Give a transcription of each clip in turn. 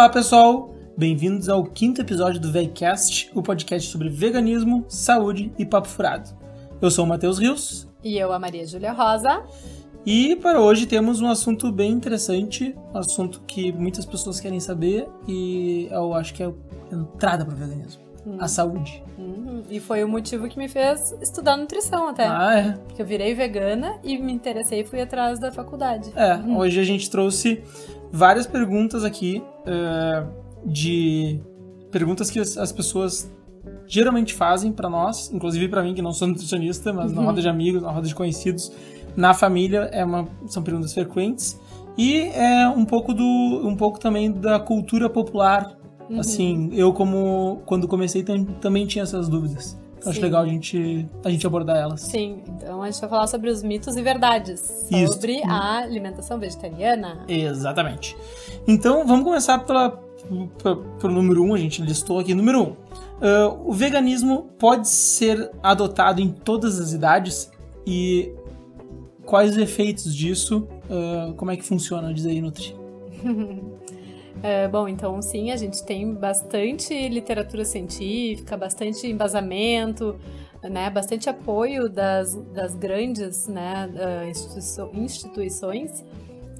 Olá, pessoal! Bem-vindos ao quinto episódio do VegCast, o podcast sobre veganismo, saúde e papo furado. Eu sou o Matheus Rios. E eu, a Maria Júlia Rosa. E para hoje temos um assunto bem interessante, um assunto que muitas pessoas querem saber e eu acho que é a entrada para o veganismo. Hum. A saúde. Hum, e foi o motivo que me fez estudar nutrição até. Ah, é? Porque eu virei vegana e me interessei e fui atrás da faculdade. É, hum. hoje a gente trouxe várias perguntas aqui uh, de perguntas que as, as, pessoas geralmente fazem para nós, inclusive para mim que não sou nutricionista, mas na uhum. roda de amigos, na roda de conhecidos, na família é uma, são perguntas frequentes e é um pouco do um pouco também da cultura popular. Uhum. Assim, eu como quando comecei também tinha essas dúvidas. Sim. Acho legal a gente, a gente abordar elas. Sim, então a gente vai falar sobre os mitos e verdades. Sobre Isso. a alimentação vegetariana. Exatamente. Então vamos começar pela, pelo número um, a gente listou aqui. Número um. Uh, o veganismo pode ser adotado em todas as idades e quais os efeitos disso? Uh, como é que funciona? Diz aí, Nutri. É, bom, então sim, a gente tem bastante literatura científica, bastante embasamento, né, bastante apoio das, das grandes né, instituições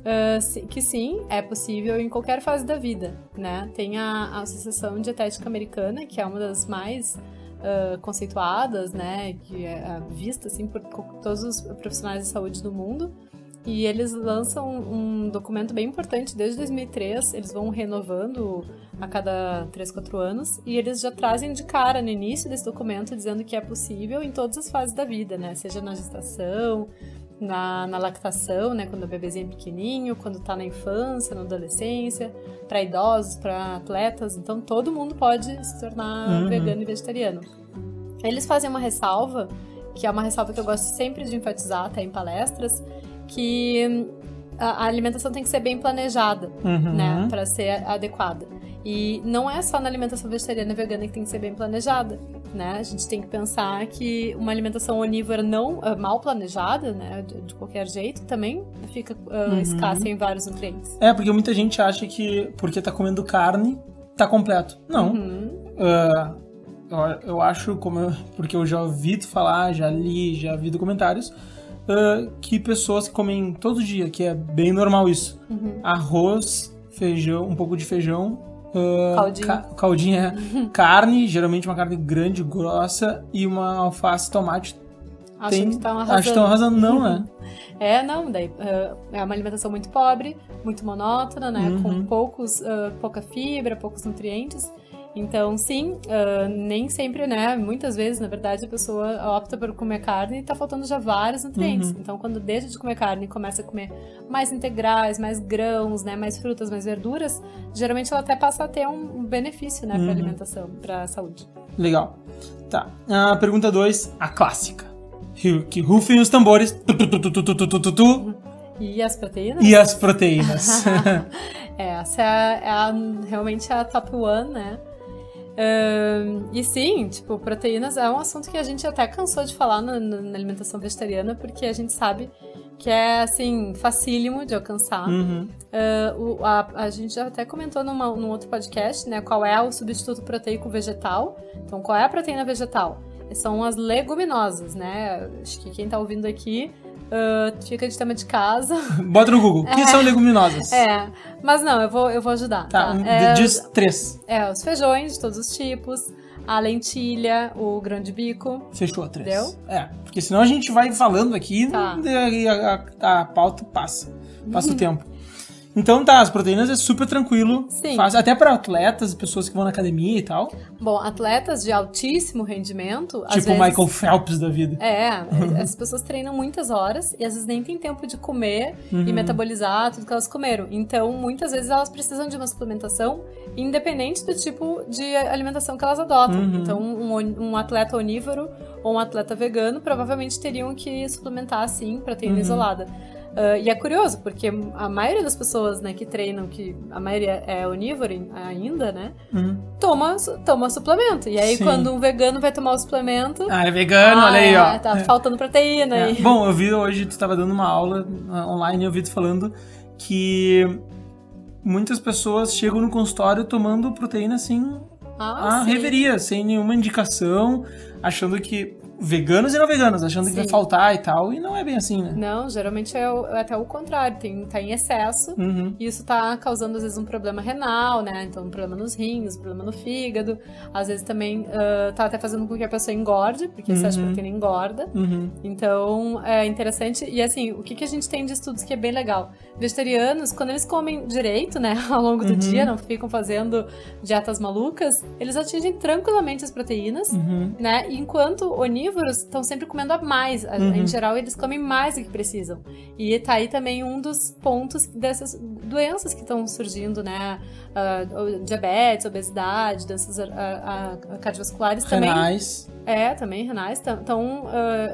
uh, que sim, é possível em qualquer fase da vida. Né? Tem a, a Associação Dietética Americana, que é uma das mais uh, conceituadas, né, que é vista assim, por todos os profissionais de saúde do mundo. E eles lançam um documento bem importante desde 2003. Eles vão renovando a cada 3, 4 anos. E eles já trazem de cara no início desse documento dizendo que é possível em todas as fases da vida, né? Seja na gestação, na, na lactação, né? Quando o bebezinho é pequenininho, quando tá na infância, na adolescência, para idosos, para atletas. Então todo mundo pode se tornar uhum. vegano e vegetariano. Eles fazem uma ressalva, que é uma ressalva que eu gosto sempre de enfatizar até em palestras, que a alimentação tem que ser bem planejada, uhum. né, para ser adequada. E não é só na alimentação vegetariana e vegana que tem que ser bem planejada, né? A gente tem que pensar que uma alimentação onívora não uh, mal planejada, né, de, de, qualquer jeito, também fica uh, uhum. escassa em vários nutrientes. É, porque muita gente acha que porque tá comendo carne, tá completo. Não. Uhum. Uh, eu, eu acho, como eu, porque eu já ouvi falar, já li, já vi documentários, uh, que pessoas comem todo dia, que é bem normal isso. Uhum. Arroz, feijão, um pouco de feijão. Uh, caldinho. Ca caldinho é carne, geralmente uma carne grande, grossa, e uma alface, tomate. Acho Tem, que estão arrasando. Acho que estão arrasando, não, né? é, não, daí uh, é uma alimentação muito pobre, muito monótona, né? Uhum. Com poucos, uh, pouca fibra, poucos nutrientes. Então, sim, uh, nem sempre, né? Muitas vezes, na verdade, a pessoa opta por comer carne e tá faltando já vários nutrientes. Uhum. Então, quando deixa de comer carne e começa a comer mais integrais, mais grãos, né? Mais frutas, mais verduras, geralmente ela até passa a ter um benefício, né? Uhum. Pra alimentação, pra saúde. Legal. Tá. Pergunta 2, a clássica. Que rufem os tambores. Tu, tu, tu, e as proteínas? E as proteínas. é, essa é, a, é a, realmente a top one, né? Uh, e sim, tipo, proteínas é um assunto que a gente até cansou de falar na, na, alimentação vegetariana, porque a gente sabe que é, assim, facílimo de alcançar. Uhum. Uh, o, a, a, gente já até comentou numa, num outro podcast, né, qual é o substituto proteico vegetal. Então, qual é a proteína vegetal? São as leguminosas, né? Acho que quem tá ouvindo aqui Uh, fica de tema de casa. Bota no Google. O que é, são leguminosas? É. Mas não, eu vou, eu vou ajudar. Tá, tá? É, diz três. É, os feijões de todos os tipos, a lentilha, o grão de bico. Fechou, três. Deu? É, porque senão a gente vai falando aqui tá. e a, a, a pauta passa. Passa o tempo. Então tá, as proteínas é super tranquilo. Sim. Fácil, até para atletas, pessoas que vão na academia e tal. Bom, atletas de altíssimo rendimento. Tipo o vezes... Michael Phelps da vida. É, as pessoas treinam muitas horas e às vezes nem tem tempo de comer uhum. e metabolizar tudo que elas comeram. Então, muitas vezes elas precisam de uma suplementação, independente do tipo de alimentação que elas adotam. Uhum. Então, um, um, atleta onívoro ou um atleta vegano provavelmente teriam que suplementar, sim, proteína uhum. isolada. Uh, e é curioso, porque a maioria das pessoas né, que treinam, que a maioria é onívora ainda, né? Uhum. Toma, toma suplemento. E aí, Sim. quando um vegano vai tomar o suplemento. Ah, é vegano, ah, olha aí, ó. É, tá é. faltando proteína. É. E... Bom, eu vi hoje, tu estava dando uma aula online e eu vi tu falando que muitas pessoas chegam no consultório tomando proteína assim Ah, a reveria, sem nenhuma indicação, achando que. Veganos e não veganos, achando que vai Sim. faltar e tal, e não é bem assim, né? Não, geralmente é, o- é até o contrário, tem, tá em excesso. Uhum. E isso tá causando, às vezes, um problema renal, né? Então, um problema nos rins, um problema no fígado. Às vezes também ah, tá até fazendo com que a pessoa engorde, porque excesso de Uhum. proteína engorda. Uhum. Então, é interessante. E assim, o que, que a gente tem de estudos que é bem legal? Vegetarianos, quando eles comem direito, né, ao longo do Uhum. dia, não ficam fazendo dietas malucas, eles atingem tranquilamente as proteínas. Uhum. Né? Enquanto onívoros estão sempre comendo a mais. Uhum. Em geral, eles comem mais do que precisam. E tá aí também um dos pontos dessas doenças que estão surgindo, né? Ah, o diabetes, obesidade, doenças ah, ah, cardiovasculares também. Renais. É, também renais estão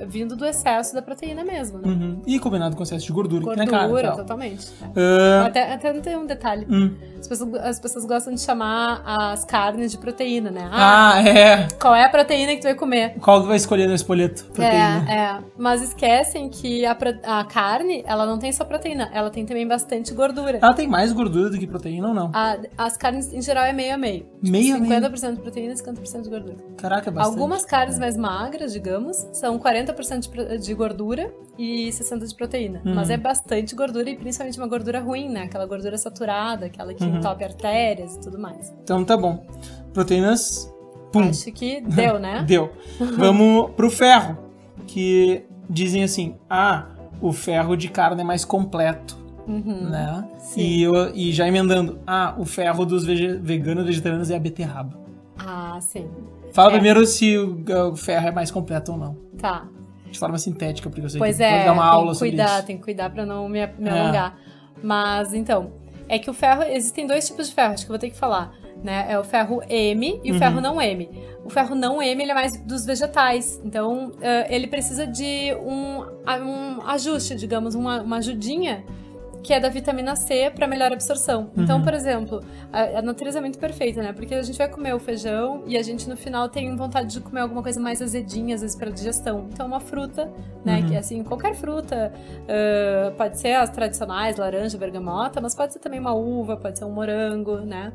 vindo do excesso da proteína mesmo, né? Uhum. E combinado com excesso de gordura, que Gordura, na cara. e tal. totalmente. Ah, Até, até não tem um detalhe. hum. As pessoas, as pessoas gostam de chamar as carnes de proteína, né? Ah, Ah, é. qual é a proteína que tu vai comer? Qual que vai escolher no espoleto? Proteína. É, é. Mas esquecem que a, a carne, ela não tem só proteína, ela tem também bastante gordura. Ela tem mais gordura do que proteína ou não? A- as carnes, em geral, é meio a meio. Meio a meio. 50% de proteína e 50% de gordura. Caraca, é bastante. Algumas carnes mais magras, digamos, são 40% de, de gordura e 60% de proteína. Uhum. Mas é bastante gordura e principalmente uma gordura ruim, né? Aquela gordura saturada, aquela que Uhum. entope artérias e tudo mais. Então tá bom. Proteínas. Pum. Acho que deu, né? Deu. Vamos pro ferro. Que dizem assim: ah, o ferro de carne é mais completo. Uhum. Né? Sim. E, eu- e já emendando: ah, o ferro dos vege- veganos e vegetarianos é a beterraba. Ah, sim. Fala É. primeiro se o, o ferro é mais completo ou não. Tá. De forma sintética, porque eu sei Pois que é, dar uma tem aula sobre cuidar, isso. tem que cuidar pra não me, me É. alongar. Mas então, é que o ferro, existem dois tipos de ferro, acho que eu vou ter que falar, né? É o ferro M e o Uhum. ferro não M. O ferro não M, ele é mais dos vegetais, então eh, ele precisa de um, um ajuste, digamos, uma, uma ajudinha que é da vitamina C para melhor absorção. Então, Uhum. por exemplo, a, a natureza é muito perfeita, né? Porque a gente vai comer o feijão e a gente no final tem vontade de comer alguma coisa mais azedinha, às vezes para digestão. Então, uma fruta, né? Uhum. Que assim, qualquer fruta, ah, pode ser as tradicionais, laranja, bergamota, mas pode ser também uma uva, pode ser um morango, né?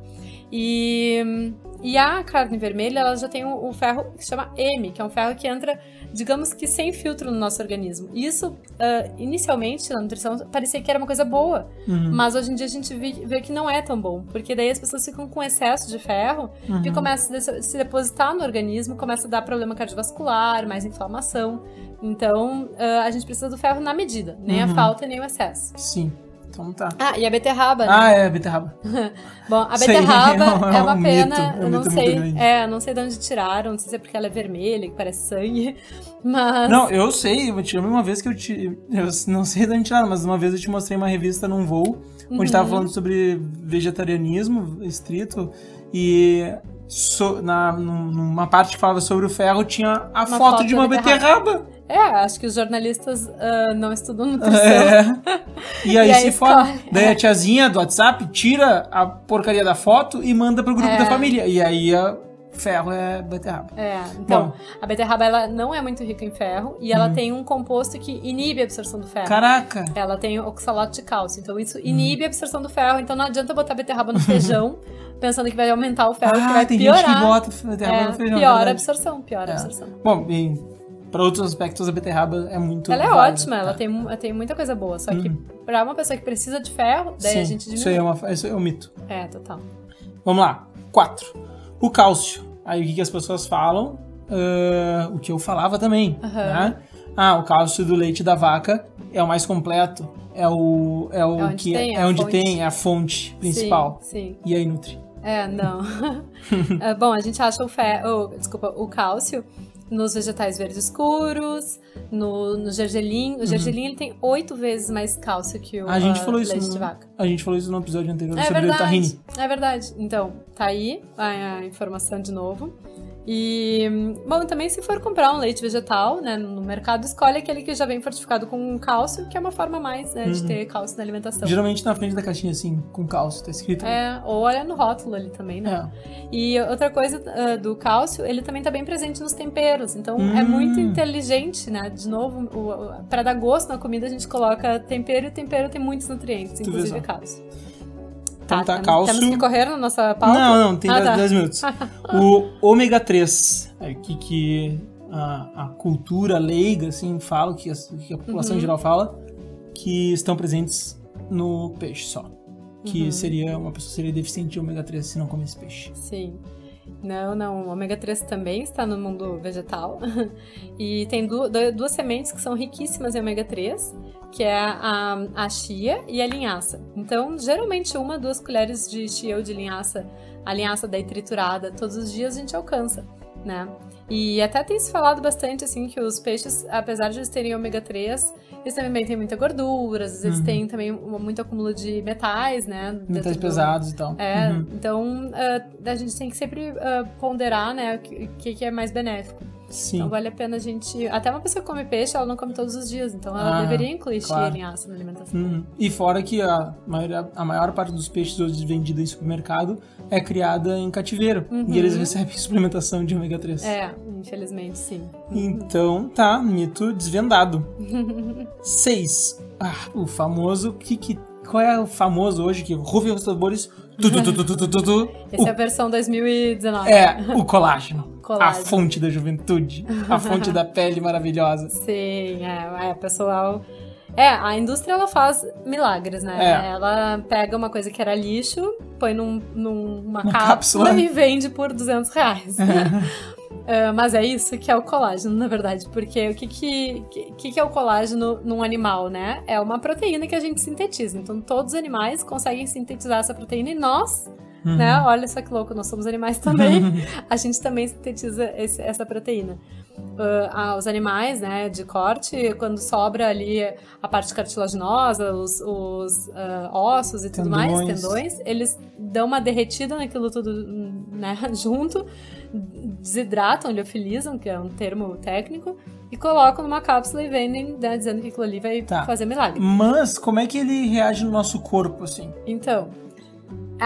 E, e a carne vermelha, ela já tem o, o ferro que se chama M, que é um ferro que entra, digamos que sem filtro no nosso organismo. Isso, ah, inicialmente, na nutrição, parecia que era uma coisa boa, Uhum. mas hoje em dia a gente vê, que não é tão bom, porque daí as pessoas ficam com excesso de ferro Uhum. e começa a se- depositar no organismo, começa a dar problema cardiovascular, mais inflamação. Então, ah, a gente precisa do ferro na medida, nem a Uhum. falta nem o excesso. Sim. Então tá. Ah, e a beterraba, né? Ah, é, beterraba. Bom, a beterraba é um- é uma um pena, mito, é um eu não sei, é, não sei de onde tiraram, não sei se é porque ela é vermelha, que parece sangue, mas Não, eu sei, eu te lembro uma vez que eu te. Eu não sei de onde tiraram, mas uma vez eu te mostrei uma revista num voo, onde Uhum. tava falando sobre vegetarianismo estrito, e so- na, num- numa parte que falava sobre o ferro tinha a Uma foto, foto de uma da beterraba. É, acho que os jornalistas ah, não estudam nutrição. É. E aí, E aí se fala. escolhe. Daí a tiazinha do WhatsApp tira a porcaria da foto e manda pro grupo É. da família. E aí a ferro é beterraba. É, então, Bom. a beterraba ela não é muito rica em ferro e ela Uhum. tem um composto que inibe a absorção do ferro. Caraca! Ela tem oxalato de cálcio, então isso inibe a absorção do ferro. Então não adianta botar beterraba no feijão pensando que vai aumentar o ferro, que Ah, vai tem piorar. gente que bota beterraba é, no feijão. piora a verdade. absorção, piora a É. absorção. Bom, e para outros aspectos, a beterraba é muito. Ela é válida. ótima, ela Tá. tem, mu- tem muita coisa boa. Só que Uhum. pra uma pessoa que precisa de ferro, daí a Sim, gente isso aí diminui. é, uma, isso é um mito. É, total. Vamos lá. Quatro. O cálcio. Aí o que, que as pessoas falam? Ah, o que eu falava também. Aham. Né? Ah, o cálcio do leite da vaca é o mais completo. É o, é o É onde que tem, é, é a onde fonte. tem, é a fonte principal. Sim, sim. E aí nutre. É, não. É, bom, a gente acha o ferro, desculpa, o cálcio nos vegetais verdes escuros, no, no gergelim. O gergelim ele tem oito vezes mais cálcio que o Uhum. A gente ah, falou isso leite no, de vaca. A gente falou isso no episódio anterior É sobre o verdade, tahine. é verdade. Então, tá aí a, a informação de novo. E, bom, também se for comprar um leite vegetal, né, no mercado, escolhe aquele que já vem fortificado com cálcio, que é uma forma mais, né, de Uhum. ter cálcio na alimentação. Geralmente na frente da caixinha, assim, com cálcio, tá escrito. É, ou olha no rótulo ali também, né? É. E outra coisa ah, do cálcio, ele também tá bem presente nos temperos. Então Hum. é muito inteligente, né? De novo, pra dar gosto na comida, a gente coloca tempero e o tempero tem muitos nutrientes, Tu inclusive cálcio. Tá, temos, cálcio. Temos que correr na nossa pauta? Não, não, tem Ah, 10 tá. 10 minutos. o ômega 3, aqui que a, a cultura leiga, assim, fala, que a, que a população Uhum. em geral fala, que estão presentes no peixe só. Que Uhum. seria, uma pessoa seria deficiente de ômega 3 se não comesse peixe. Sim. Não, não. O ômega 3 também está no mundo vegetal. E tem du- du- duas sementes que são riquíssimas em ômega 3, que é a, a chia e a linhaça. Então, geralmente, uma, duas colheres de chia ou de linhaça, a linhaça daí triturada, todos os dias a gente alcança, né? E até tem se falado bastante, assim, que os peixes, apesar de eles terem ômega 3, eles também têm muita gordura, às vezes eles Uhum. têm também muito acúmulo de metais, né? Metais do- pesados e tal. é, Uhum. então ah, a gente tem que sempre ah, ponderar, né, o que que é mais benéfico. Sim. Então vale a pena a gente. Até uma pessoa que come peixe, ela não come todos os dias, então ela Ah, deveria incluir chia claro. e linhaça na alimentação. Uhum. E fora que a maior, a maior parte dos peixes hoje vendida em supermercado é criada em cativeiro. Uhum. E eles recebem suplementação de ômega 3. É, infelizmente sim. Então tá, mito desvendado. 6. Ah, o famoso. Que, que, qual é o famoso hoje que rufem os tambores? Essa é a versão 2019. é, o colágeno. Colágeno. A fonte da juventude. A fonte da pele maravilhosa. Sim, é, é, pessoal. É, a indústria ela faz milagres, né? É. Ela pega uma coisa que era lixo, põe num, numa Uma cápsula, cápsula. e vende por 200 reais. Ah, mas é isso que é o colágeno, na verdade, porque o que que, que, que é o colágeno num animal, né? É uma proteína que a gente sintetiza. Então, todos os animais conseguem sintetizar essa proteína e nós, Uhum. né? Olha só que louco, nós somos animais também. a gente também sintetiza esse- essa proteína. Ah, os animais, né, de corte, quando sobra ali a parte cartilaginosa, os, os, ah, ossos e tudo mais, Tendões. tendões, eles dão uma derretida naquilo tudo, né, junto, desidratam, liofilizam, que é um termo técnico, e colocam numa cápsula e vendem, né, dizendo que aquilo ali vai Tá. fazer milagre. Mas como é que ele reage no nosso corpo, assim? Então,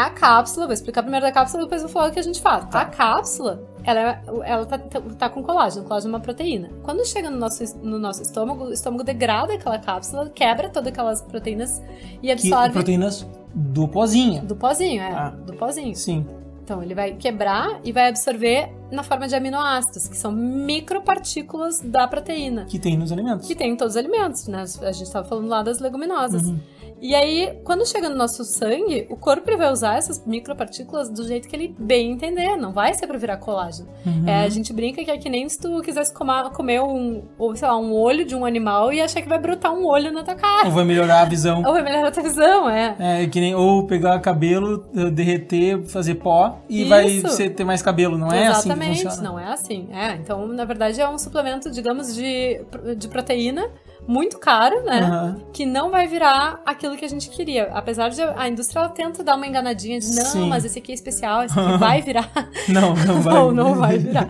a cápsula, vou explicar primeiro da cápsula, depois vou falar o que a gente faz. Tá. A cápsula, ela, ela tá, tá com colágeno. Colágeno é uma proteína. Quando chega no nosso, no nosso estômago, o estômago degrada aquela cápsula, quebra todas aquelas proteínas e Que absorve proteínas do pozinho. do pozinho, é, Ah. do pozinho. Sim. Então, ele vai quebrar e vai absorver na forma de aminoácidos, que são micropartículas da proteína. Que tem nos alimentos. Que tem em todos os alimentos, né? A gente estava falando lá das leguminosas. Uhum. E aí, quando chega no nosso sangue, o corpo vai usar essas micropartículas do jeito que ele bem entender, não vai ser pra virar colágeno. Uhum. É, a gente brinca que é que nem se tu quisesse comer, comer um, ou sei lá, um olho de um animal e achar que vai brotar um olho na tua cara. Ou vai melhorar a visão. Ou vai melhorar a tua visão, é. É, que nem ou pegar cabelo, derreter, fazer pó e Isso. vai ser, ter mais cabelo, não é assim que Exatamente, funciona? não é assim. É, então, na verdade, é um suplemento, digamos, de, de proteína muito caro, né? Aham. que não vai virar aquilo que a gente queria. Apesar de a indústria ela tenta dar uma enganadinha de não, Sim. mas esse aqui é especial, esse aqui vai virar. Não, não vai. não, não vai virar.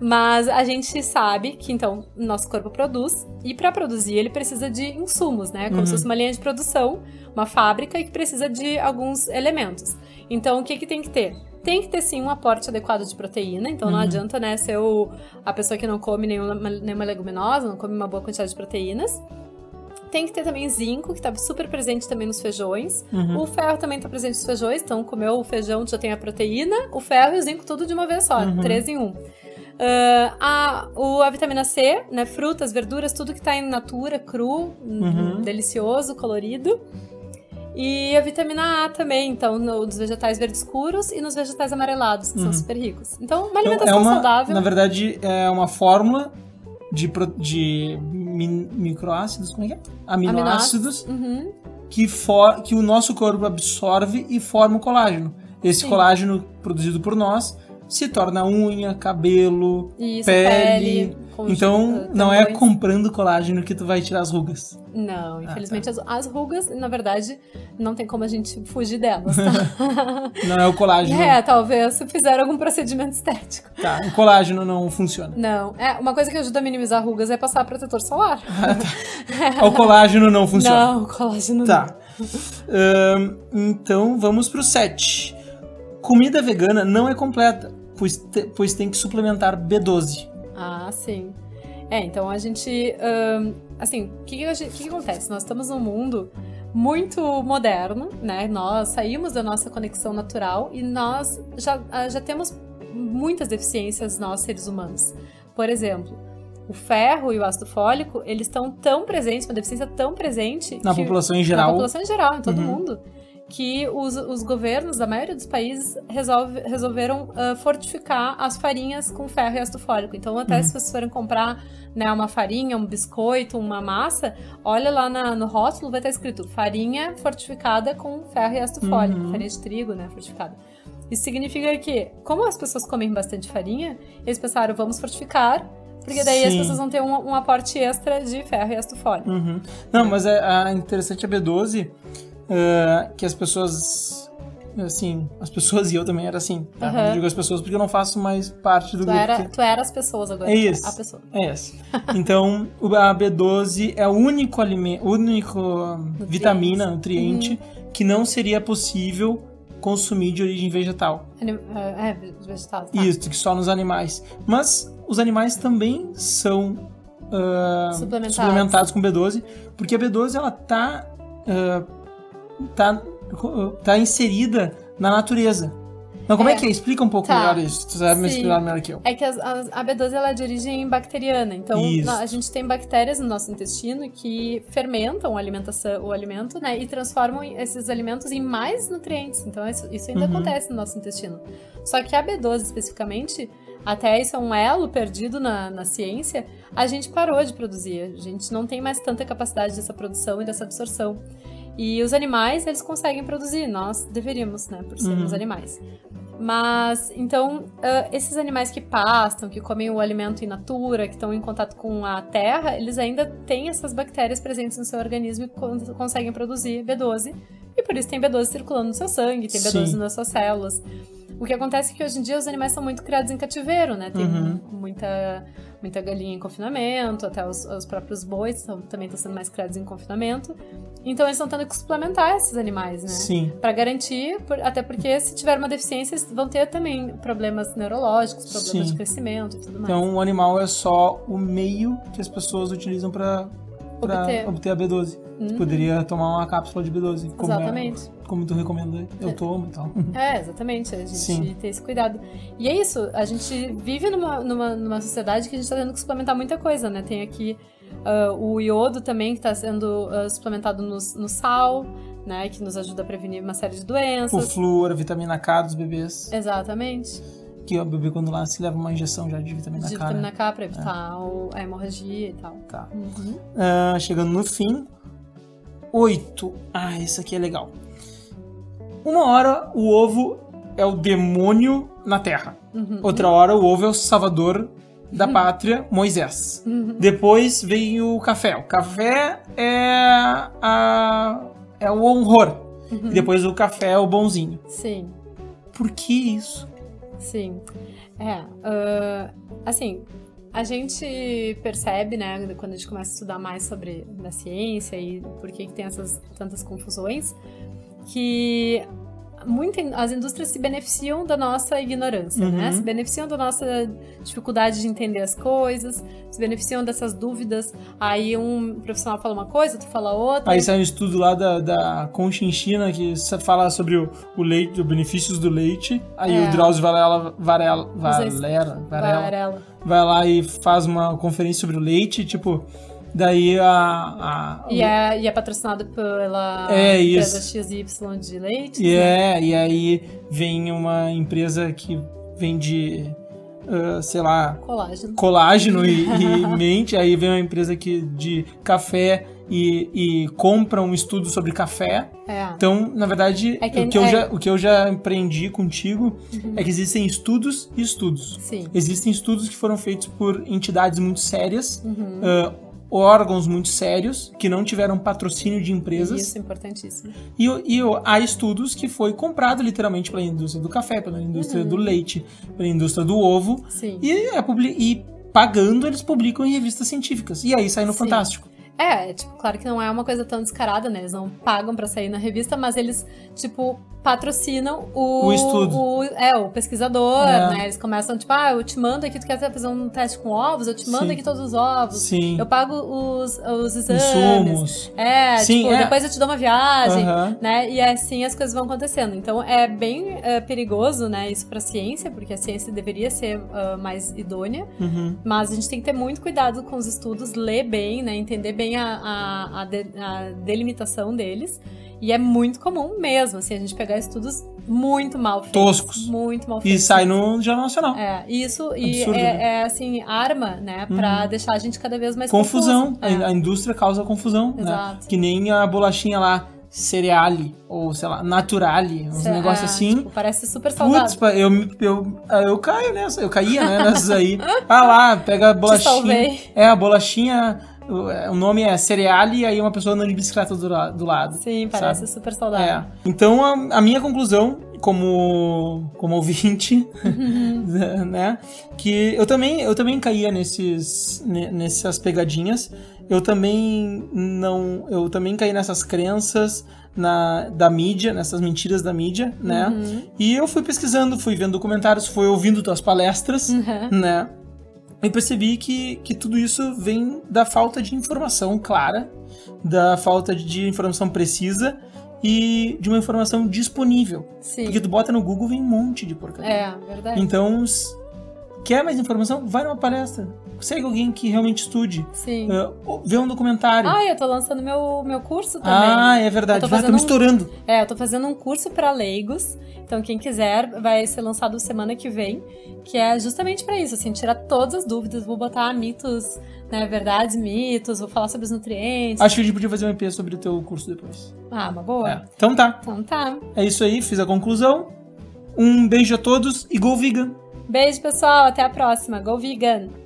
Mas a gente sabe que então nosso corpo produz e para produzir ele precisa de insumos, né? Como Uhum. se fosse uma linha de produção, uma fábrica e que precisa de alguns elementos. Então o que que tem que ter? Tem que ter sim um aporte adequado de proteína, então não Uhum. adianta, né, ser o, a pessoa que não come nenhuma, nenhuma leguminosa, não come uma boa quantidade de proteínas. Tem que ter também zinco, que tá super presente também nos feijões. Uhum. O ferro também tá presente nos feijões, então comeu o feijão já tem a proteína, o ferro e o zinco tudo de uma vez só, Uhum. três em um. Ah, a, o, a vitamina C, né, frutas, verduras, tudo que tá em natura, cru, Uhum. delicioso, colorido. E a vitamina A também, então, no- nos vegetais verdes escuros e nos vegetais amarelados, que Uhum. são super ricos. Então, uma Então, alimentação é uma, saudável. Na verdade, é uma fórmula de, de min- microácidos, como é que é? Aminoácidos, Uhum. que, for, que o nosso corpo absorve e forma o colágeno. Esse Sim. colágeno produzido por nós se torna unha, cabelo, Isso, pele. pele. conjunto, Então, não é tendões. comprando colágeno que tu vai tirar as rugas. Não, Ah, infelizmente tá. as, as rugas, na verdade, não tem como a gente fugir delas, tá? Não é o colágeno. é, talvez se fizer algum procedimento estético. Tá, o colágeno não funciona. Não, é uma coisa que ajuda a minimizar rugas é passar protetor solar. O colágeno não funciona. Não, colágeno Tá. Ahn, então vamos pro 7. Comida vegana não é completa, pois, te- pois tem que suplementar B12. Ah, sim. É, então a gente. ahn, assim, o que, que que acontece? Nós estamos num mundo muito moderno, né? Nós saímos da nossa conexão natural e nós já, ah, já temos muitas deficiências nós seres humanos. Por exemplo, o ferro e o ácido fólico, eles estão tão presentes, uma deficiência tão presente na que, população em geral. Na população em geral, em todo Uhum. mundo. Que os, os governos da maioria dos países resolve, resolveram ah, fortificar as farinhas com ferro e ácido fólico. Então, até Uhum. se vocês forem comprar né, uma farinha, um biscoito, uma massa, olha lá na- no rótulo, vai estar escrito farinha fortificada com ferro e ácido fólico, Uhum. farinha de trigo, né, fortificada. Isso significa que, como as pessoas comem bastante farinha, eles pensaram, vamos fortificar, porque daí as Sim. pessoas vão ter um, um aporte extra de ferro e ácido fólico. Uhum. Não, mas é, é interessante a B12 é, que as pessoas. Assim, as pessoas e eu também era assim. Tá? Uhum. Eu digo as pessoas porque eu não faço mais parte do Tu grupo. era, que- tu era as pessoas agora. É isso. A pessoa. É esse. Então, a B12 é o único alimento, único hum, vitamina, nutriente, Uhum. que não seria possível consumir de origem vegetal. Anim- É, é, vegetal. Tá. Isso, que só nos animais. Mas os animais também são ah, Suplementados. suplementados com B12, porque a B12 ela tá, ah, tá, tá inserida na natureza. Então, como é, É. que é? Explica um pouco Tá. melhor isso. Tu sabe me explicar melhor que eu. É que as- as- a B12 ela é de origem bacteriana, então a gente tem bactérias no nosso intestino que fermentam a alimentação, o alimento, né, e transformam esses alimentos em mais nutrientes. Então isso, isso ainda Uhum. acontece no nosso intestino. Só que a B12 especificamente, até isso é um elo perdido na, na ciência, a gente parou de produzir. A gente não tem mais tanta capacidade dessa produção e dessa absorção. E os animais, eles conseguem produzir, nós deveríamos, né, por sermos Uhum. animais. Mas, então, ah, esses animais que pastam, que comem o alimento in natura, que estão em contato com a terra, eles ainda têm essas bactérias presentes no seu organismo e con- conseguem produzir B12. E por isso tem B12 circulando no seu sangue, tem B12 Sim. nas suas células. O que acontece é que hoje em dia os animais são muito criados em cativeiro, né? Tem Uhum. muita, muita galinha em confinamento, até os, os próprios bois são- também estão sendo mais criados em confinamento. Então eles estão tendo que suplementar esses animais, né? Sim. Pra garantir, por- até porque se tiver uma deficiência, eles vão ter também problemas neurológicos, problemas Sim. de crescimento e tudo mais. Então, o animal é só o meio que as pessoas utilizam para Obter. obter a B12. Hum, Poderia tomar uma cápsula de B12. Como, é- Exatamente. como tu recomenda, eu tomo e tal. É, exatamente. A gente Sim. tem esse cuidado. E é isso, a gente vive numa, numa, numa sociedade que a gente tá tendo que suplementar muita coisa, né? Tem aqui ah, o iodo também, que tá sendo ah, suplementado no, no sal, né? Que nos ajuda a prevenir uma série de O doenças. flúor, a vitamina K dos bebês. Exatamente. Que o bebê quando nasce leva uma injeção já de vitamina De K. né? vitamina K pra evitar o- a hemorragia e tal. Tá. Uhum. Ah, chegando no fim. Oito. Ah, esse aqui é legal. Uma hora o ovo é o demônio na Terra. Uhum. Outra hora o ovo é o salvador da pátria, Moisés. Uhum. Depois vem o café. O café é a é o horror. Uhum. E depois o café é o bonzinho. Sim. Por que isso? Sim. É. ah, assim, a gente percebe, né, quando a gente começa a estudar mais sobre a ciência e por que, que tem essas tantas confusões, que muita, as indústrias se beneficiam da nossa ignorância, né? Uhum. Se beneficiam da nossa dificuldade de entender as coisas, se beneficiam dessas dúvidas. Aí um profissional fala uma coisa, tu fala outra. Aí sai um estudo lá da, da Conchinchina que fala sobre o, o leite, os benefícios do leite. Aí É. o Drauzio Varela, Varela, Valera, Varela Varela. vai lá e faz uma conferência sobre o leite, tipo, daí a... a E é, e é patrocinado pela É, empresa. XY de leite. E né? é, e aí vem uma empresa que vende, ah, sei lá, Colágeno. colágeno e, e mente, aí vem uma empresa que, de café e, e compra um estudo sobre café. É. Então, na verdade, É que- o, que eu é- já, o que eu já aprendi contigo Uhum. é que existem estudos e estudos. Sim. Existem estudos que foram feitos por entidades muito sérias, Uhum. ah, órgãos muito sérios, que não tiveram patrocínio de empresas. Isso, importantíssimo. E, e há estudos que foi comprado literalmente pela indústria do café, pela indústria Uhum. do leite, pela indústria do ovo. Sim. E, é e pagando, eles publicam em revistas científicas. E aí sai no Sim. Fantástico. É, tipo, claro que não é uma coisa tão descarada, né? Eles não pagam pra sair na revista, mas eles, tipo, patrocinam o... O estudo. o- é, o pesquisador, É. né? Eles começam, tipo, ah, eu te mando aqui, tu quer fazer um teste com ovos? Eu te mando Sim. aqui todos os ovos. Sim. Eu pago os, os exames. Insumos. É, Sim, tipo, é. depois eu te dou uma viagem, né? E assim as coisas vão acontecendo. Então é bem é, perigoso, né, isso pra ciência, porque a ciência deveria ser ah, mais idônea, Uhum. mas a gente tem que ter muito cuidado com os estudos, ler bem, né, entender bem a, a, a de- a delimitação deles. E é muito comum mesmo, assim, a gente pegar estudos muito mal feitos. Toscos. Muito mal E feitos. sai no Jornal Nacional. É, isso e Absurdo, é, né? é, assim, arma, né, pra deixar a gente cada vez mais confusão. confuso. A, a indústria causa confusão, né? Exato. Que nem a bolachinha lá, cereale, ou sei lá, naturale, uns É, negócios assim. tipo, parece super saudável. Putz, eu, eu, eu caio nessa, eu caía, né, nessas aí. Ah lá, pega a bolachinha. salvei. É, a bolachinha, o, nome é cereale, e aí uma pessoa andando de bicicleta do, do lado. Sim, parece sabe? super saudável. É. Então, a, a minha conclusão, como, como ouvinte, né, que eu também, eu também caía nesses, ne- nessas pegadinhas. Eu também não, eu também caí nessas crenças na, da mídia, nessas mentiras da mídia, né? Uhum. E eu fui pesquisando, fui vendo documentários, fui ouvindo tuas palestras, Uhum. né? E percebi que, que tudo isso vem da falta de informação clara, da falta de informação precisa e de uma informação disponível. Sim. Porque tu bota no Google vem um monte de porcaria. É, verdade. Então, quer mais informação? Vai numa palestra. Segue alguém que realmente estude. Sim. Uh, vê um documentário. Ah, eu tô lançando meu, meu curso também. Ah, é verdade. Eu tô tô me um- estourando. É, eu tô fazendo um curso pra leigos. Então, quem quiser, vai ser lançado semana que vem. Que é justamente pra isso, assim, tirar todas as dúvidas. Vou botar mitos, né, verdades, mitos. Vou falar sobre os nutrientes. Acho que a gente podia fazer um EP sobre o teu curso depois. Ah, uma boa. É. Então tá. Então tá. É isso aí, fiz a conclusão. Um beijo a todos e Go Vegan! Beijo, pessoal. Até a próxima. Go vegan!